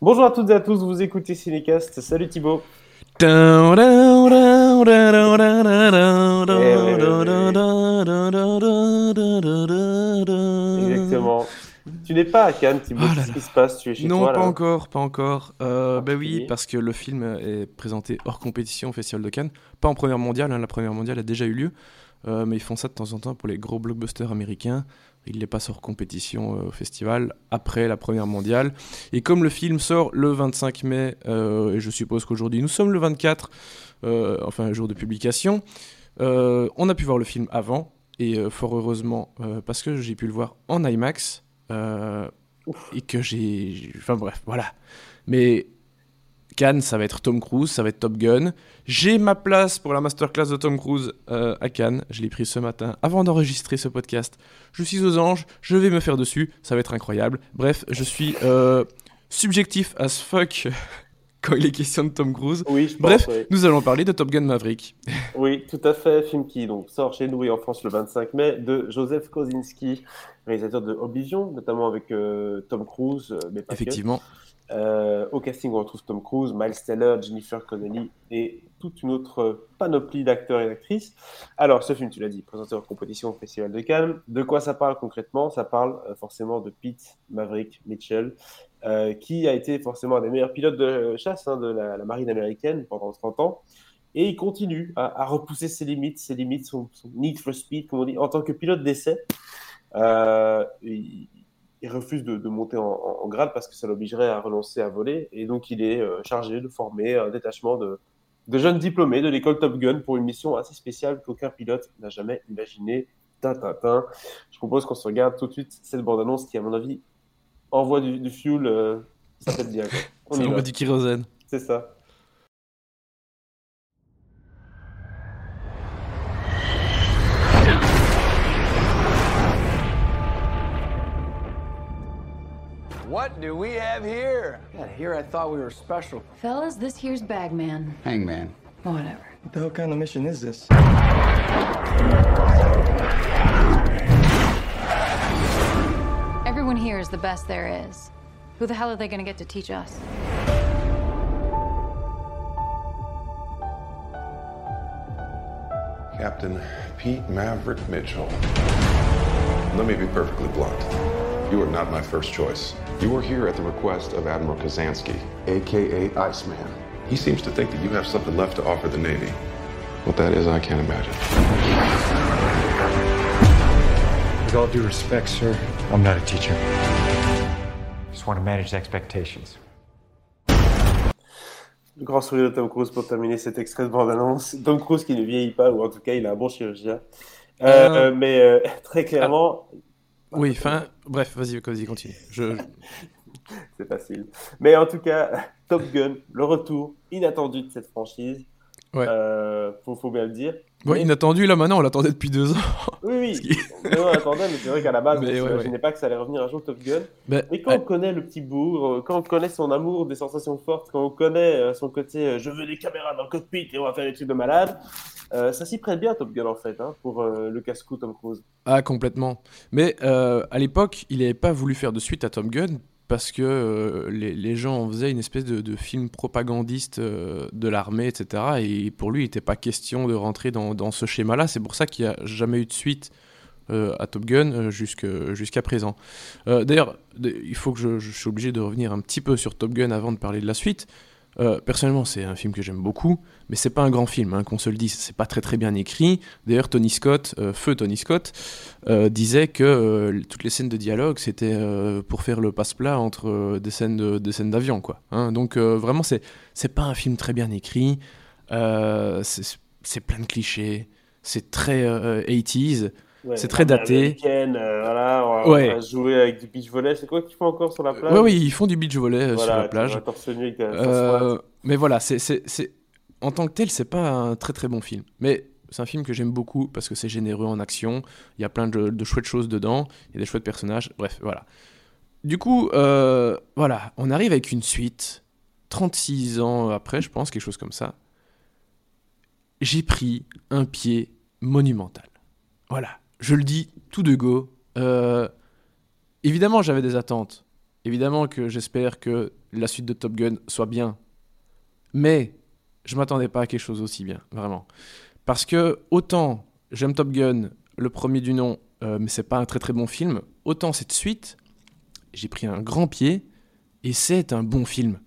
Bonjour à toutes et à tous, vous écoutez Cinecast. Salut Thibaut. Exactement. Tu n'es pas à Cannes, Thibaut. Là Qu'est-ce qui se passe? Tu es chez non, toi pas encore, pas encore. Euh, bah oui, parce que le film est présenté hors compétition au Festival de Cannes. Pas en première mondiale, hein, la première mondiale a déjà eu lieu. Euh, mais ils font ça de temps en temps pour les gros blockbusters américains. Ils les passent hors compétition euh, au festival après la première mondiale. Et comme le film sort le 25 mai, euh, et je suppose qu'aujourd'hui nous sommes le 24, euh, enfin jour de publication, on a pu voir le film avant. Et fort heureusement, parce que j'ai pu le voir en IMAX. et que j'ai- Enfin bref, voilà. Mais Cannes, ça va être Tom Cruise, ça va être Top Gun. J'ai ma place pour la masterclass de Tom Cruise euh, à Cannes. Je l'ai pris ce matin avant d'enregistrer ce podcast. Je suis aux anges, je vais me faire dessus, ça va être incroyable. Bref, je suis euh, subjectif as fuck quand il est question de Tom Cruise. Oui, je pense. Bref, oui. nous allons parler de Top Gun Maverick. Oui, tout à fait. Film qui donc sort chez nous et en France le 25 mai de Joseph Kosinski, réalisateur de Oblivion, notamment avec euh, Tom Cruise, euh, mais pas que. Euh, au casting, on retrouve Tom Cruise, Miles Teller, Jennifer Connelly et toute une autre panoplie d'acteurs et d'actrices. Alors, ce film, tu l'as dit, présenté en compétition au Festival de Cannes. De quoi ça parle concrètement? Ça parle euh, forcément de Pete Maverick Mitchell, euh, qui a été forcément un des meilleurs pilotes de chasse hein, de la, marine américaine pendant 30 ans. Et il continue à, repousser ses limites, ses limites, son, need for speed, comme on dit, en tant que pilote d'essai. Il refuse de, de monter en, grade parce que ça l'obligerait à renoncer à voler. Et donc, il est euh, chargé de former un détachement de, de jeunes diplômés de l'école Top Gun pour une mission assez spéciale qu'aucun pilote n'a jamais imaginée. Tintintin. Je propose qu'on se regarde tout de suite cette bande-annonce qui, à mon avis, envoie du, du fuel. euh, ça fait bien. quoi. On Ça envoie du kérosène. C'est ça. What do we have here? Yeah, here I thought we were special. Fellas, this here's Bagman. Hangman. Whatever. What the hell kind of mission is this? Everyone here is the best there is. Who the hell are they gonna get to teach us? Captain Pete Maverick Mitchell. Let me be perfectly blunt. You are not my first choice. You are here at the request of Admiral Kazansky, aka Iceman. He seems to think that you have something left to offer the Navy. What that is, I can't imagine. With all due respect, sir, I'm not a teacher. Just want to manage expectations. Le grand sourire de Tom Cruise pour terminer cet extrait de bande-annonce. Tom Cruise qui ne vieillit pas, ou en tout cas, il a un bon chirurgien. Euh, Euh, mais euh, très clairement, Oui, enfin, bref, vas-y, vas-y, continue. Je- c'est facile. Mais en tout cas, Top Gun, le retour inattendu de cette franchise. Ouais. Euh, faut, faut bien le dire. Bon, Mais- inattendu, là maintenant, on l'attendait depuis deux ans. Oui, oui. qui- Non, attendez, mais c'est vrai qu'à la base, Mais on ouais, s'imaginait pas que ça allait revenir un jour Top Gun. Ben, Mais quand on connaît le petit bourg, euh, quand on connaît son amour des sensations fortes, quand on connaît euh, son côté euh, je veux des caméras dans le cockpit et on va faire des trucs de malade, euh, ça s'y prête bien Top Gun en fait, hein, pour euh, le casse-cou Tom Cruise. Ah, complètement. Mais euh, à l'époque, il n'avait pas voulu faire de suite à Tom Gun parce que euh, les, gens en faisaient une espèce de, film propagandiste euh, de l'armée, etc. Et pour lui, il n'était pas question de rentrer dans, ce schéma-là. C'est pour ça qu'il n'y a jamais eu de suite euh, à Top Gun jusqu'à présent. D'ailleurs, il faut que je, je suis obligé de revenir un petit peu sur Top Gun avant de parler de la suite. Euh, personnellement, c'est un film que j'aime beaucoup, mais c'est pas un grand film, hein, qu'on se le dise. C'est pas très très bien écrit. D'ailleurs, Tony Scott, euh, feu Tony Scott, euh, disait que toutes les scènes de dialogue c'était pour faire le passe-plat entre des scènes de, des scènes d'avion, quoi. hein. donc vraiment, c'est c'est pas un film très bien écrit. C'est plein de clichés. C'est très euh, 80s. Ouais, C'est très daté. euh, voilà, on va, Ouais. on va jouer avec du beach volley. C'est quoi qu'ils font encore sur la plage Ouais, oui, ils font du beach volley euh, Voilà, sur la plage. avec Euh, mais voilà, c'est- en tant que tel, c'est pas un très très bon film. Mais c'est un film que j'aime beaucoup parce que c'est généreux en action. Il y a plein de, de chouettes choses dedans. Il y a des chouettes personnages. Bref, voilà. Du coup, euh, voilà, on arrive avec une suite. 36 ans après, je pense, quelque chose comme ça. J'ai pris un pied monumental. Voilà, je le dis tout de go. euh, évidemment, j'avais des attentes. Évidemment que j'espère que la suite de Top Gun soit bien. Mais je m'attendais pas à quelque chose aussi bien, vraiment. Parce que autant j'aime Top Gun, le premier du nom, euh, mais c'est pas un très très bon film, autant cette suite, j'ai pris un grand pied et c'est un bon film.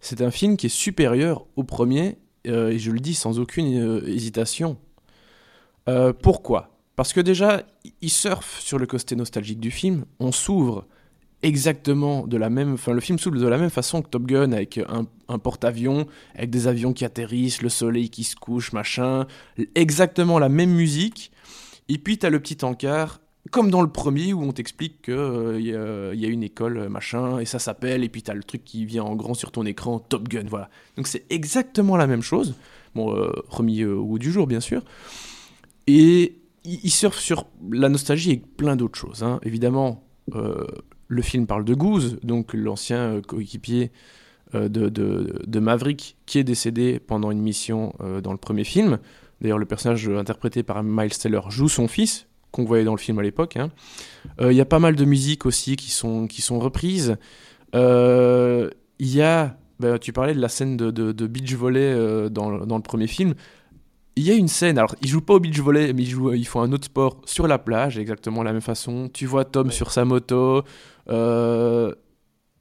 C'est un film qui est supérieur au premier, euh, et je le dis sans aucune hésitation. Pourquoi? Parce que déjà, il surfe sur le côté nostalgique du film, on s'ouvre exactement de la même... Enfin, le film s'ouvre de la même façon que Top Gun, avec un, porte-avions, avec des avions qui atterrissent, le soleil qui se couche, machin, exactement la même musique, et puis t'as le petit encart comme dans le premier où on t'explique qu'il y, a- y a une école, euh, machin, et ça s'appelle, et puis t'as le truc qui vient en grand sur ton écran, Top Gun, voilà. Donc c'est exactement la même chose, bon, euh, remis euh, au goût du jour, bien sûr. Et il, surfe sur la nostalgie et plein d'autres choses. hein. Évidemment, euh, le film parle de Goose, donc l'ancien euh, coéquipier euh, de, Maverick, qui est décédé pendant une mission dans le premier film. D'ailleurs, le personnage interprété par Miles Teller joue son fils, qu'on voyait dans le film à l'époque. hein. Il y a pas mal de musiques aussi qui sont, qui sont reprises. Il y a, ben, tu parlais de la scène de, beach volley dans, dans le premier film. Il y a une scène, alors ils jouent pas au beach volley, mais ils, jouent, ils font un autre sport sur la plage, exactement la même façon. Tu vois Tom sur sa moto. Euh,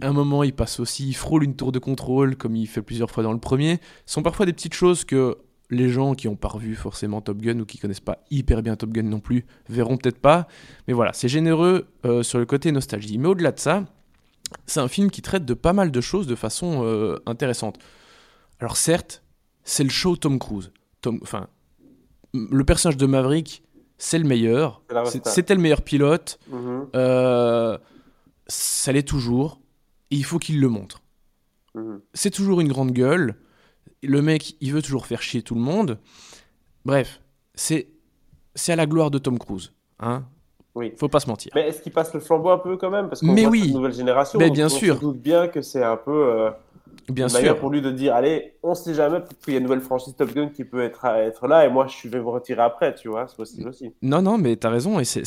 à un moment, il passe aussi, il frôle une tour de contrôle, comme il fait plusieurs fois dans le premier. Ce sont parfois des petites choses que les gens qui n'ont pas revu forcément Top Gun ou qui connaissent pas hyper bien Top Gun non plus verront peut-être pas. Mais voilà, c'est généreux euh, sur le côté nostalgie. Mais au-delà de ça, c'est un film qui traite de pas mal de choses de façon euh, intéressante. Alors certes, c'est le show Tom Cruise. Tom, enfin, le personnage de Maverick, c'est le meilleur. C'était le meilleur pilote. Mhm, Euh, ça l'est toujours. Et il faut qu'il le montre. mhm. C'est toujours une grande gueule. Le mec, il veut toujours faire chier tout le monde. Bref, c'est c'est à la gloire de Tom Cruise. Hein Oui. Faut pas se mentir. Mais est-ce qu'il passe le flambeau un peu quand même? Parce qu'on voit oui. cette nouvelle génération. Mais bien on sûr. se doute bien que c'est un peu euh, Bien sûr. pour lui de dire allez, on sait jamais, peut-être qu'il y a une nouvelle franchise Top Gun qui peut être, être là et moi je vais me retirer après, tu vois, c'est possible aussi. Non, non, mais t'as raison, et c'est-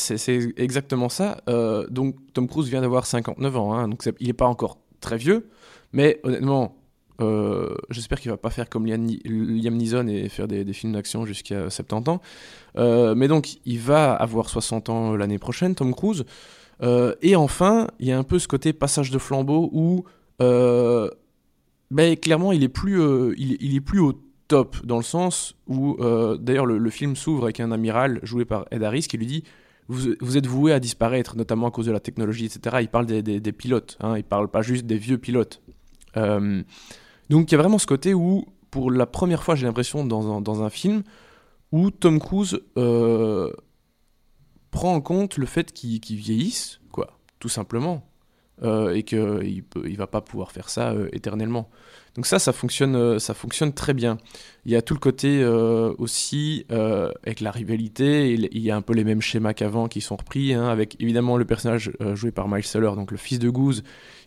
exactement ça. Euh, donc, Tom Cruise vient d'avoir 59 ans, hein, donc il n'est pas encore très vieux, mais honnêtement, euh, j'espère qu'il va pas faire comme Liam, Liam Neeson et faire des, des films d'action jusqu'à 70 ans. Euh, mais donc, il va avoir 60 ans l'année prochaine, Tom Cruise. Euh, et enfin, il y a un peu ce côté passage de flambeau où, ben, clairement, il est plus, euh, il, est- plus au top dans le sens où, euh, d'ailleurs, le, film s'ouvre avec un amiral joué par Ed Harris qui lui dit vous, êtes voué à disparaître, notamment à cause de la technologie, etc. Il parle des, pilotes, hein, il parle pas juste des vieux pilotes. Euh, donc il y a vraiment ce côté où, pour la première fois, j'ai l'impression dans dans un film où Tom Cruise prend en compte le fait qu'il qu'il vieillisse, quoi, tout simplement, euh, et qu'il il va pas pouvoir faire ça euh, éternellement. Donc ça, ça fonctionne, euh, ça fonctionne très bien. Il y a tout le côté aussi avec la rivalité. Il, y a un peu les mêmes schémas qu'avant qui sont repris, hein, avec évidemment le personnage joué par Miles Teller, donc le fils de Goose,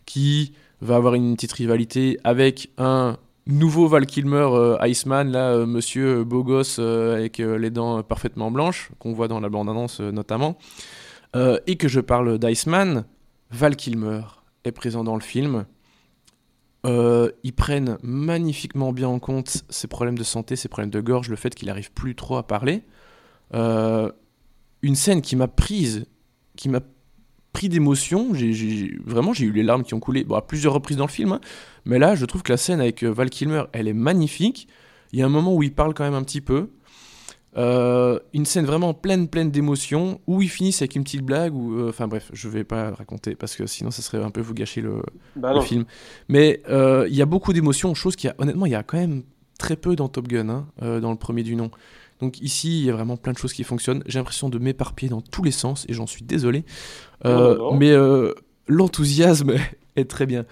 qui va avoir une petite rivalité avec un nouveau Val Kilmer Iceman, là, monsieur beau gosse avec les dents parfaitement blanches, qu'on voit dans la bande-annonce notamment. Et que je parle d'Iceman, Val Kilmer est présent dans le film. Euh, ils prennent magnifiquement bien en compte ses problèmes de santé, ses problèmes de gorge, le fait qu'il arrive plus trop à parler. Euh, une scène qui m'a prise, qui m'a pris d'émotion. Vraiment, j'ai eu les larmes qui ont coulé bon, à plusieurs reprises dans le film. hein. Mais là, je trouve que la scène avec euh, Val Kilmer, elle est magnifique. Il y a un moment où il parle quand même un petit peu. Euh, une scène vraiment pleine, pleine d'émotions, où ils finissent avec une petite blague, ou euh, enfin bref, je vais pas raconter parce que sinon ça serait un peu vous gâcher le, Bah le film. Mais euh, il y a beaucoup d'émotions, chose qui a, honnêtement, il y a quand même très peu dans Top Gun, hein, dans le premier du nom. Donc ici, il y a vraiment plein de choses qui fonctionnent. J'ai l'impression de m'éparpiller dans tous les sens et j'en suis désolé. Mais l'enthousiasme est très bien.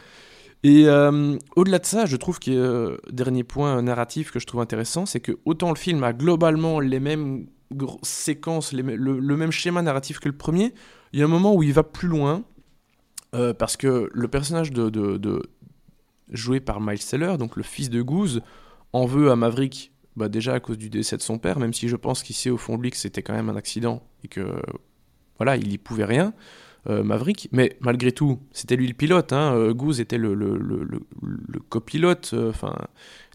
Et euh, au-delà de ça, je trouve que euh, dernier point narratif que je trouve intéressant, c'est que autant le film a globalement les mêmes séquences, le, même schéma narratif que le premier, il y a un moment où il va plus loin euh, parce que le personnage de, joué par Miles Teller, donc le fils de Goose, en veut à Maverick. Bah déjà à cause du décès de son père, même si je pense qu'il sait au fond de lui que c'était quand même un accident et que voilà, il y pouvait rien. Euh, Maverick, mais malgré tout, c'était lui le pilote. Hein, euh, Goose était le, copilote, euh,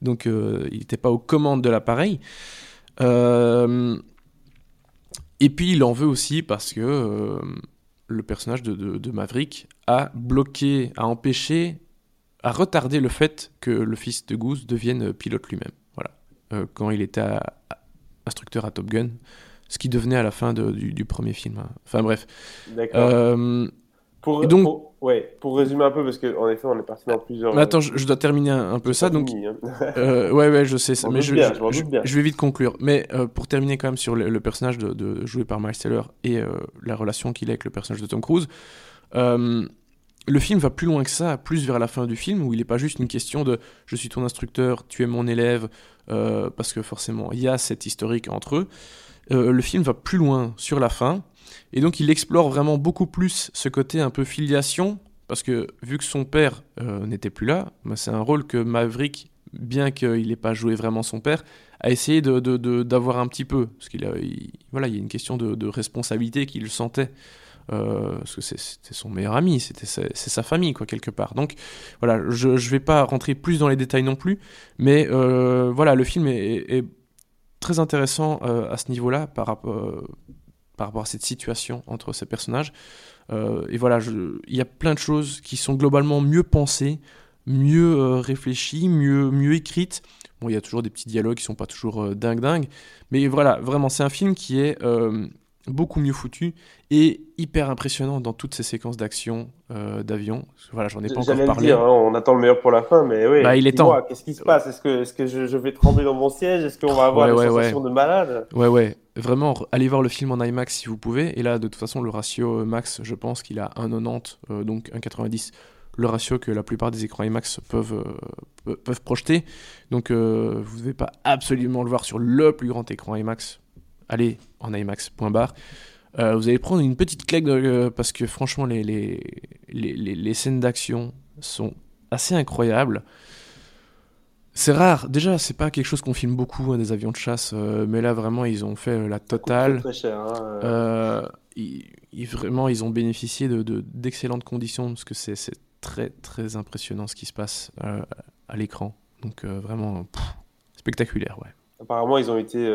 donc il n'était pas aux commandes de l'appareil. et puis il en veut aussi parce que le personnage de, de, Maverick a bloqué, a empêché, a retardé le fait que le fils de Goose devienne pilote lui-même. Voilà, quand il était instructeur à Top Gun ce qui devenait à la fin de, du, premier film. Hein. Enfin bref. D'accord. Euh, pour, donc, pour, ouais, pour résumer un peu, parce qu'en effet, on est parti dans plusieurs. Mais attends, je, dois terminer un, peu ça. Donc, hein. euh, ouais, ouais, je sais ça. Mais je, je, vais vite conclure. Mais euh, pour terminer quand même sur le, personnage de, joué par Miles Taylor et la relation qu'il a avec le personnage de Tom Cruise, le film va plus loin que ça, plus vers la fin du film, où il n'est pas juste une question de je suis ton instructeur, tu es mon élève, parce que forcément, il y a cette historique entre eux. Euh, le film va plus loin sur la fin, et donc il explore vraiment beaucoup plus ce côté un peu filiation, parce que vu que son père euh, n'était plus là, bah, c'est un rôle que Maverick, bien qu'il n'ait pas joué vraiment son père, a essayé d'avoir un petit peu, parce qu'il voilà, il y a une question de, responsabilité qu'il sentait. Euh, parce que c'était son meilleur ami, c'était c'est sa famille quoi quelque part. Donc voilà, je ne vais pas rentrer plus dans les détails non plus, mais voilà, le film est très intéressant euh, à ce niveau-là par, rapport, euh, par rapport à cette situation entre ces personnages. Euh, et voilà, il y a plein de choses qui sont globalement mieux pensées, mieux réfléchies, mieux, mieux écrites. Bon, il y a toujours des petits dialogues qui sont pas toujours dingue dingue, mais voilà, vraiment, c'est un film qui est beaucoup mieux foutu et hyper impressionnant dans toutes ces séquences d'action euh, d'avion. Voilà, j'en ai pas encore parlé. Dire, hein, on attend le meilleur pour la fin, mais oui. Bah, il est temps. Qu'est-ce qui se passe? Est-ce que, que je, vais trembler dans mon siège? Est-ce qu'on va avoir une sensation de malade? Ouais, ouais. Vraiment, allez voir le film en IMAX si vous pouvez. Et là, de toute façon, le ratio euh, max, je pense qu'il a 1,90, euh, donc 1,90 le ratio que la plupart des écrans IMAX peuvent, peuvent projeter. Donc vous ne devez pas absolument le voir sur le plus grand écran IMAX. Allez en IMAX.bar. Euh, vous allez prendre une petite claque euh, parce que franchement, les, les, les, les scènes d'action sont assez incroyables. C'est rare. Déjà, c'est pas quelque chose qu'on filme beaucoup, hein, des avions de chasse, euh, mais là, vraiment, ils ont fait la totale. Très cher, hein, ils, vraiment, ils ont bénéficié de, d'excellentes conditions parce que c'est, très, très impressionnant ce qui se passe à l'écran. Donc, vraiment, spectaculaire, ouais. Apparemment, ils ont été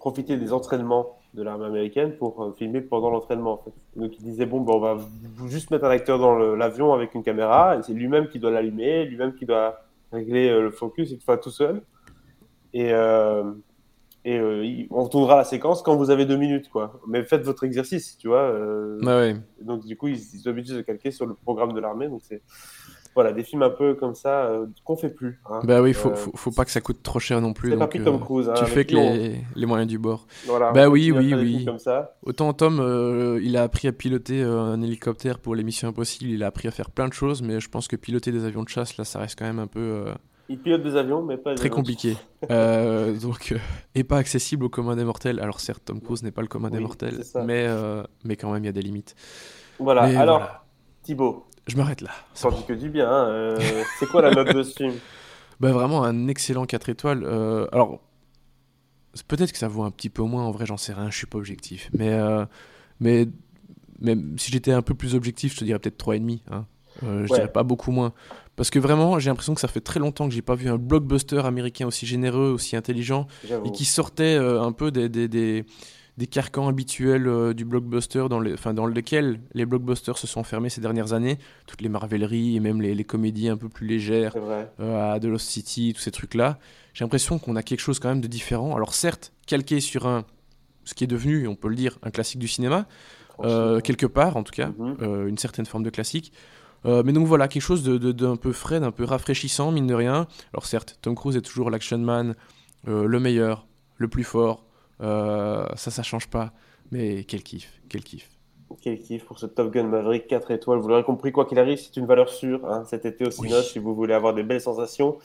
profiter des entraînements de l'armée américaine pour euh, filmer pendant l'entraînement. En fait. Donc il disait bon, ben, on va juste mettre un acteur dans l'avion avec une caméra, et c'est lui-même qui doit l'allumer, lui-même qui doit régler euh, le focus, et tout, tout seul. Et, euh, et on tournera la séquence quand vous avez deux minutes, quoi. Mais faites votre exercice, tu vois. ouais. Donc du coup, ils, ils sont habitués de calquer sur le programme de l'armée, donc c'est voilà, des films un peu comme ça euh, qu'on fait plus. Hein. Bah oui, faut, euh, faut, faut, pas que ça coûte trop cher non plus. C'est pas Tom euh, Cruise. Hein, tu fais que les, les, moyens du bord. Voilà, bah oui, oui, oui. Comme ça. Autant Tom, il a appris à piloter un hélicoptère pour les missions impossibles, il a appris à faire plein de choses, mais je pense que piloter des avions de chasse, là, ça reste quand même un peu. Il pilote des avions, mais pas des Très compliqué. donc, et pas accessible au commun des mortels. Alors certes, Tom Cruise n'est pas le commun des mortels, mais, mais quand même, il y a des limites. Voilà, alors, Thibaut, je m'arrête là. Ça dit que du bien. Hein, euh, c'est quoi la note de ce film? Bah, Vraiment un excellent 4 étoiles. Euh, alors, peut-être que ça vaut un petit peu moins, en vrai, j'en sais rien, je suis pas objectif. Mais, euh, mais, si j'étais un peu plus objectif, je te dirais peut-être 3,5. Hein. je dirais pas beaucoup moins. Parce que vraiment, j'ai l'impression que ça fait très longtemps que j'ai pas vu un blockbuster américain aussi généreux, aussi intelligent, et qui sortait un peu des, des des carcans habituels euh, du blockbuster dans, les, dans lesquels les blockbusters se sont fermés ces dernières années. Toutes les marvelleries et même les, comédies un peu plus légères euh, à The Lost City, tous ces trucs-là. J'ai l'impression qu'on a quelque chose quand même de différent. Alors certes, calqué sur un, ce qui est devenu, on peut le dire, un classique du cinéma, euh, quelque part en tout cas, mhm. une certaine forme de classique. mais donc voilà, quelque chose d'un de, peu frais, d'un peu rafraîchissant, mine de rien. Alors certes, Tom Cruise est toujours l'action man, le meilleur, le plus fort, euh, ça, ça change pas. Mais quel kiff, quel kiff. Quel kiff pour ce Top Gun Maverick 4 étoiles. Vous l'aurez compris, quoi qu'il arrive, c'est une valeur sûre hein, cet été au cinéma si vous voulez avoir des belles sensations.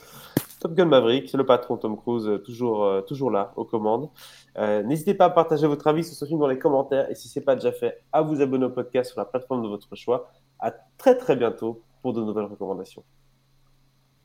Top Gun Maverick, c'est le patron Tom Cruise, euh, toujours, euh, toujours là, aux commandes. N'hésitez pas à partager votre avis sur ce film dans les commentaires et si ce n'est pas déjà fait, à vous abonner au podcast sur la plateforme de votre choix. À très très bientôt pour de nouvelles recommandations.